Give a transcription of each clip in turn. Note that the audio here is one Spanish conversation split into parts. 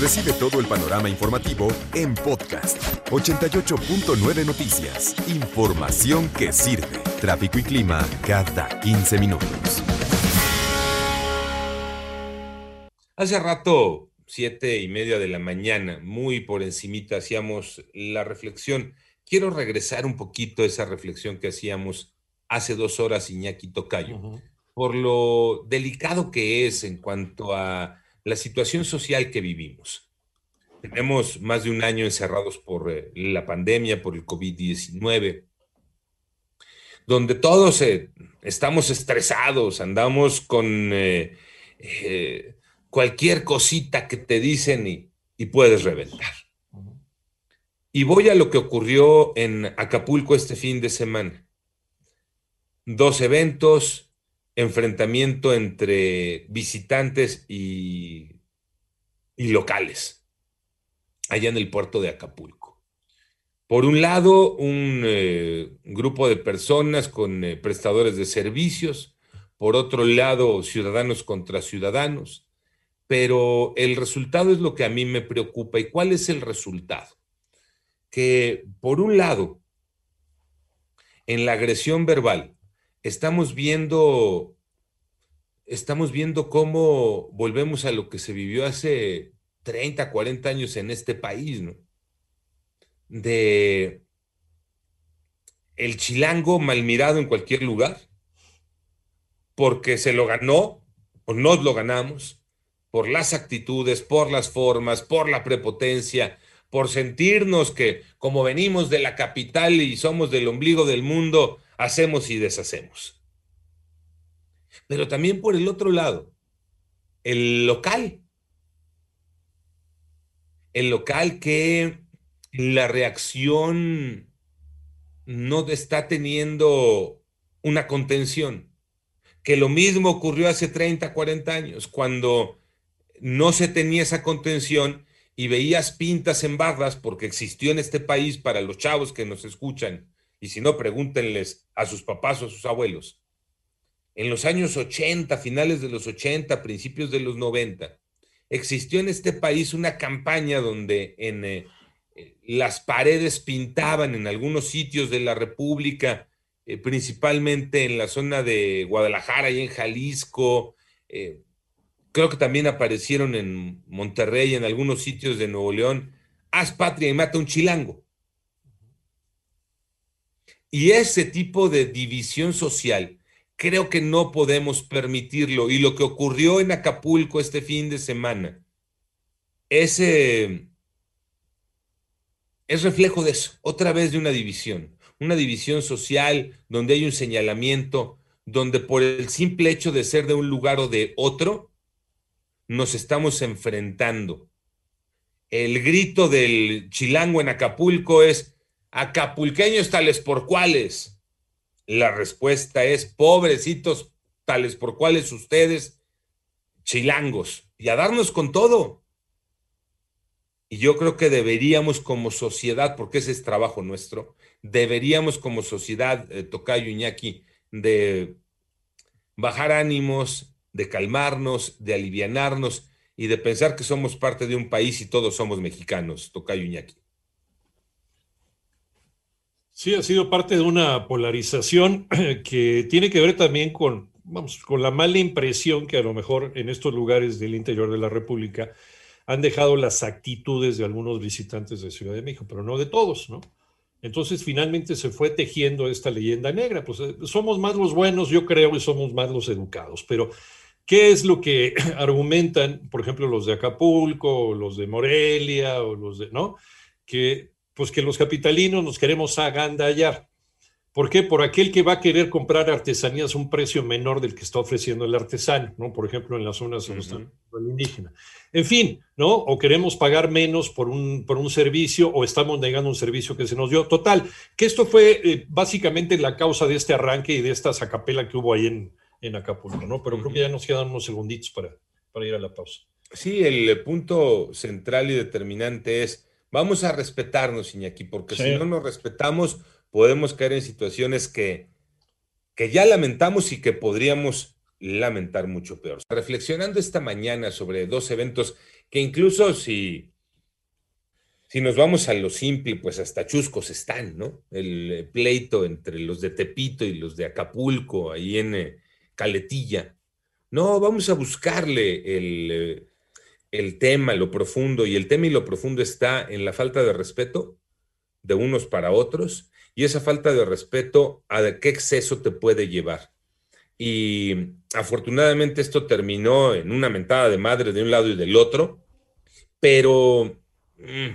Recibe todo el panorama informativo en podcast 88.9 Noticias. Información que sirve. Tráfico y clima cada 15 minutos. Hace rato, siete y media de la mañana, muy por encimita, hacíamos la reflexión. Quiero regresar un poquito a esa reflexión que hacíamos hace dos horas, Iñaki Tocayo, por lo delicado que es en cuanto a la situación social que vivimos. Tenemos más de un año encerrados por eh, la pandemia, por el COVID-19, donde todos eh, estamos estresados, andamos con eh, cualquier cosita que te dicen y, y puedes reventar. Y voy a lo que ocurrió en Acapulco este fin de semana. Dos eventos, enfrentamiento entre visitantes y, locales, allá en el puerto de Acapulco. Por un lado, un eh, grupo de personas con eh, prestadores de servicios, por otro lado, ciudadanos contra ciudadanos, pero el resultado es lo que a mí me preocupa. ¿Y cuál es el resultado? Que por un lado, en la agresión verbal, estamos viendo, estamos viendo cómo volvemos a lo que se vivió hace 30, 40 años en este país, ¿no? De el chilango mal mirado en cualquier lugar, porque se lo ganó o nos lo ganamos, por las actitudes, por las formas, por la prepotencia, por sentirnos que como venimos de la capital y somos del ombligo del mundo, hacemos y deshacemos. Pero también por el otro lado, el local. El local que la reacción no está teniendo una contención. Que lo mismo ocurrió hace 30, 40 años, cuando no se tenía esa contención y veías pintas en barras, porque existió en este país para los chavos que nos escuchan, y si no, pregúntenles a sus papás o a sus abuelos. En los años 80, finales de los 80, principios de los 90, existió en este país una campaña donde en eh, las paredes pintaban en algunos sitios de la República, eh, principalmente en la zona de Guadalajara y en Jalisco. Eh, creo que también aparecieron en Monterrey, en algunos sitios de Nuevo León. Haz patria y mata un chilango. Y ese tipo de división social, creo que no podemos permitirlo. Y lo que ocurrió en Acapulco este fin de semana, es reflejo de eso, otra vez de una división, una división social donde hay un señalamiento, donde por el simple hecho de ser de un lugar o de otro, nos estamos enfrentando. El grito del chilango en Acapulco es, acapulqueños tales por cuales. La respuesta es, pobrecitos tales por cuales ustedes, chilangos, y a darnos con todo. Y yo creo que deberíamos como sociedad, porque ese es trabajo nuestro, deberíamos como sociedad, eh, Tocayo de bajar ánimos, de calmarnos, de alivianarnos y de pensar que somos parte de un país y todos somos mexicanos, Tocayo Iñaki. Sí, ha sido parte de una polarización que tiene que ver también con, vamos, con la mala impresión que a lo mejor en estos lugares del interior de la República han dejado las actitudes de algunos visitantes de Ciudad de México, pero no de todos, ¿no? Entonces finalmente se fue tejiendo esta leyenda negra. Pues eh, somos más los buenos, yo creo, y somos más los educados. Pero, ¿qué es lo que argumentan, por ejemplo, los de Acapulco, o los de Morelia, o los de, ¿no? Que pues que los capitalinos nos queremos agandallar. ¿Por qué? Por aquel que va a querer comprar artesanías a un precio menor del que está ofreciendo el artesano, ¿no? Por ejemplo, en las zonas uh indígena. En fin, ¿no? O queremos pagar menos por un, por un servicio o estamos negando un servicio que se nos dio. Total, que esto fue eh, básicamente la causa de este arranque y de esta sacapela que hubo ahí en, en Acapulco, ¿no? Pero creo que ya nos quedan unos segunditos para, para ir a la pausa. Sí, el punto central y determinante es, vamos a respetarnos, Iñaki, porque si no nos respetamos podemos caer en situaciones que, que ya lamentamos y que podríamos lamentar mucho peor. Reflexionando esta mañana sobre dos eventos que incluso si, si nos vamos a lo simple, pues hasta chuscos están, ¿no? El pleito entre los de Tepito y los de Acapulco, ahí en eh, Caletilla. No, vamos a buscarle el, eh, el tema, lo profundo, y el tema y lo profundo está en la falta de respeto de unos para otros y esa falta de respeto a qué exceso te puede llevar. Y afortunadamente esto terminó en una mentada de madre de un lado y del otro, pero, mm,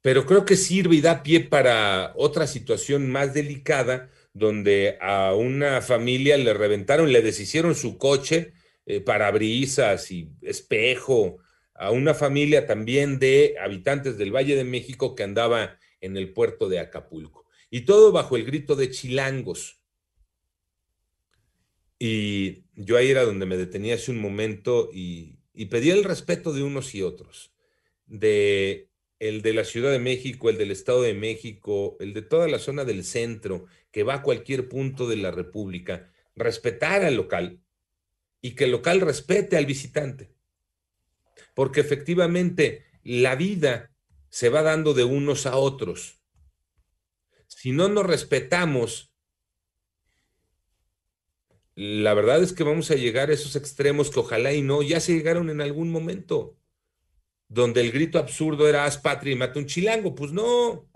pero creo que sirve y da pie para otra situación más delicada, donde a una familia le reventaron, le deshicieron su coche, eh, parabrisas y espejo, a una familia también de habitantes del Valle de México que andaba en el puerto de Acapulco. Y todo bajo el grito de chilangos. Y yo ahí era donde me detenía hace un momento y, y pedía el respeto de unos y otros, de el de la Ciudad de México, el del Estado de México, el de toda la zona del centro, que va a cualquier punto de la República, respetar al local y que el local respete al visitante. Porque efectivamente la vida se va dando de unos a otros. Si no nos respetamos, la verdad es que vamos a llegar a esos extremos que ojalá y no, ya se llegaron en algún momento, donde el grito absurdo era haz patria y mata un chilango. Pues no.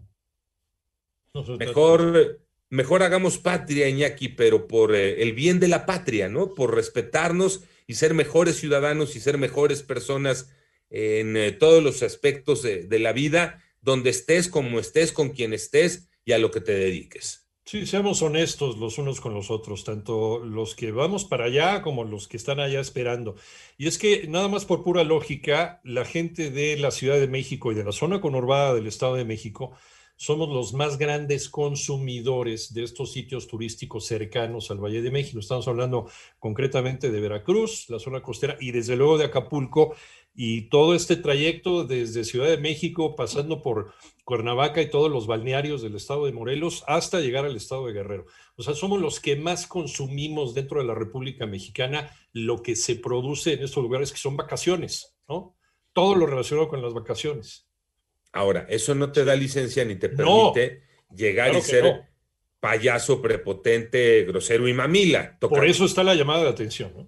Mejor, mejor hagamos patria, Iñaki, pero por eh, el bien de la patria, ¿no? Por respetarnos y ser mejores ciudadanos y ser mejores personas en eh, todos los aspectos de, la vida, donde estés, como estés, con quien estés y a lo que te dediques. Sí, seamos honestos los unos con los otros, tanto los que vamos para allá como los que están allá esperando. Y es que nada más por pura lógica, la gente de la Ciudad de México y de la zona conurbada del Estado de México somos los más grandes consumidores de estos sitios turísticos cercanos al Valle de México. Estamos hablando concretamente de Veracruz, la zona costera, y desde luego de Acapulco, y todo este trayecto desde Ciudad de México, pasando por Cuernavaca y todos los balnearios del estado de Morelos, hasta llegar al estado de Guerrero. O sea, somos los que más consumimos dentro de la República Mexicana lo que se produce en estos lugares que son vacaciones, ¿no? Todo lo relacionado con las vacaciones. Ahora, eso no te da licencia ni te permite llegar y ser payaso, prepotente, grosero y mamila. Por eso está la llamada de atención, ¿no?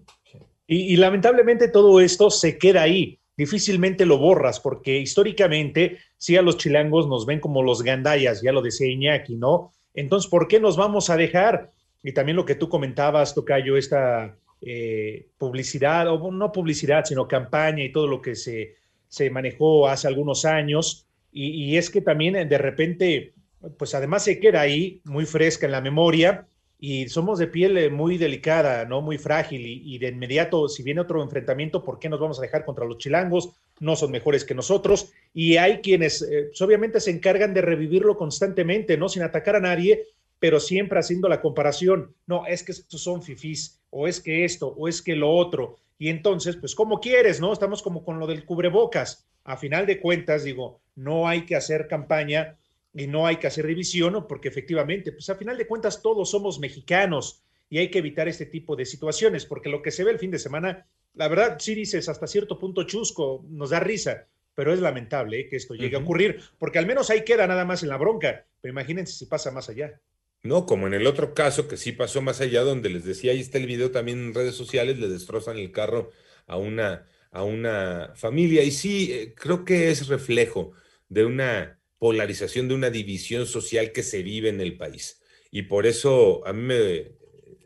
Y, lamentablemente todo esto se queda ahí. Difícilmente lo borras porque históricamente sí a los chilangos nos ven como los gandayas, ya lo decía Iñaki, ¿no? Entonces, ¿por qué nos vamos a dejar? Y también lo que tú comentabas, Tocayo, esta eh, publicidad, o no publicidad, sino campaña y todo lo que se, se manejó hace algunos años. Y, es que también de repente, pues además se queda ahí muy fresca en la memoria y somos de piel eh, muy delicada, ¿no? Muy frágil y, de inmediato, si viene otro enfrentamiento, ¿por qué nos vamos a dejar contra los chilangos? No son mejores que nosotros y hay quienes eh, pues, obviamente se encargan de revivirlo constantemente, ¿no? Sin atacar a nadie, pero siempre haciendo la comparación. No, es que estos son fifís, o es que esto, o es que lo otro. Y entonces, pues, ¿cómo quieres, no? Estamos como con lo del cubrebocas. A final de cuentas, digo, no hay que hacer campaña y no hay que hacer revisión, porque efectivamente, pues a final de cuentas todos somos mexicanos y hay que evitar este tipo de situaciones, porque lo que se ve el fin de semana, la verdad, sí dices hasta cierto punto chusco, nos da risa, pero es lamentable ¿eh? que esto llegue a ocurrir, porque al menos ahí queda nada más en la bronca, pero imagínense si pasa más allá. No, como en el otro caso que sí pasó más allá, donde les decía, ahí está el video también en redes sociales, le destrozan el carro a una, a una familia. Y sí, eh, creo que es reflejo de una polarización, de una división social que se vive en el país. Y por eso a mí me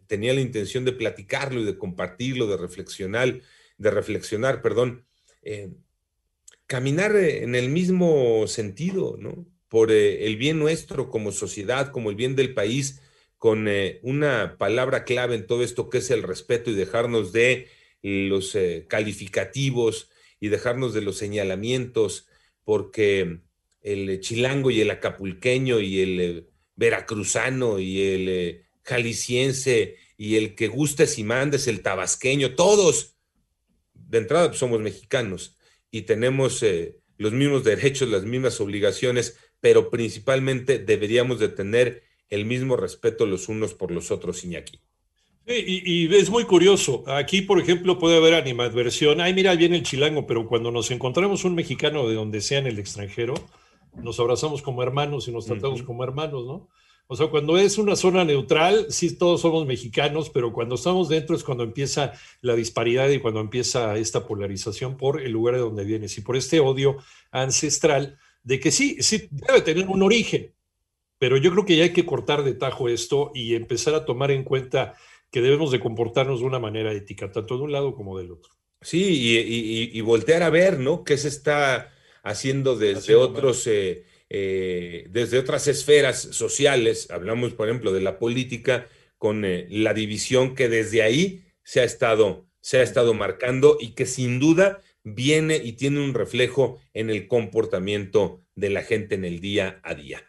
tenía la intención de platicarlo y de compartirlo, de reflexionar, de reflexionar, perdón, eh, caminar en el mismo sentido, ¿no? por eh, el bien nuestro como sociedad, como el bien del país, con eh, una palabra clave en todo esto que es el respeto y dejarnos de los eh, calificativos y dejarnos de los señalamientos, porque el chilango y el acapulqueño y el veracruzano y el jalisciense y el que gustes y mandes, el tabasqueño, todos, de entrada pues, somos mexicanos y tenemos los mismos derechos, las mismas obligaciones, pero principalmente deberíamos de tener el mismo respeto los unos por los otros, Iñaki. Y, y, es muy curioso. Aquí, por ejemplo, puede haber animadversión. Ay, mira, viene el chilango, pero cuando nos encontramos un mexicano de donde sea en el extranjero, nos abrazamos como hermanos y nos tratamos como hermanos, ¿no? O sea, cuando es una zona neutral, sí todos somos mexicanos, pero cuando estamos dentro es cuando empieza la disparidad y cuando empieza esta polarización por el lugar de donde vienes y por este odio ancestral de que sí, sí debe tener un origen, pero yo creo que ya hay que cortar de tajo esto y empezar a tomar en cuenta que debemos de comportarnos de una manera ética, tanto de un lado como del otro. Sí, y, voltear a ver, ¿no? ¿Qué se está haciendo desde otros... Eh, desde otras esferas sociales, hablamos por ejemplo de la política, con eh, la división que desde ahí se ha, estado, se ha estado marcando y que sin duda viene y tiene un reflejo en el comportamiento de la gente en el día a día.